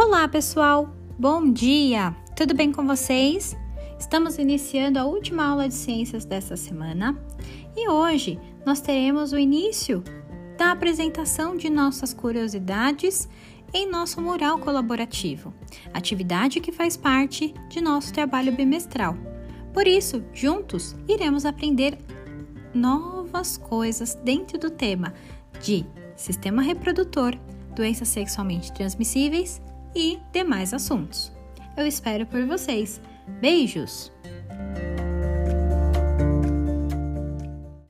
Olá, pessoal! Bom dia! Tudo bem com vocês? Estamos iniciando a última aula de ciências dessa semana e hoje nós teremos o início da apresentação de nossas curiosidades em nosso mural colaborativo, atividade que faz parte de nosso trabalho bimestral. Por isso, juntos iremos aprender novas coisas dentro do tema de sistema reprodutor, doenças sexualmente transmissíveis e demais assuntos. Eu espero por vocês. Beijos!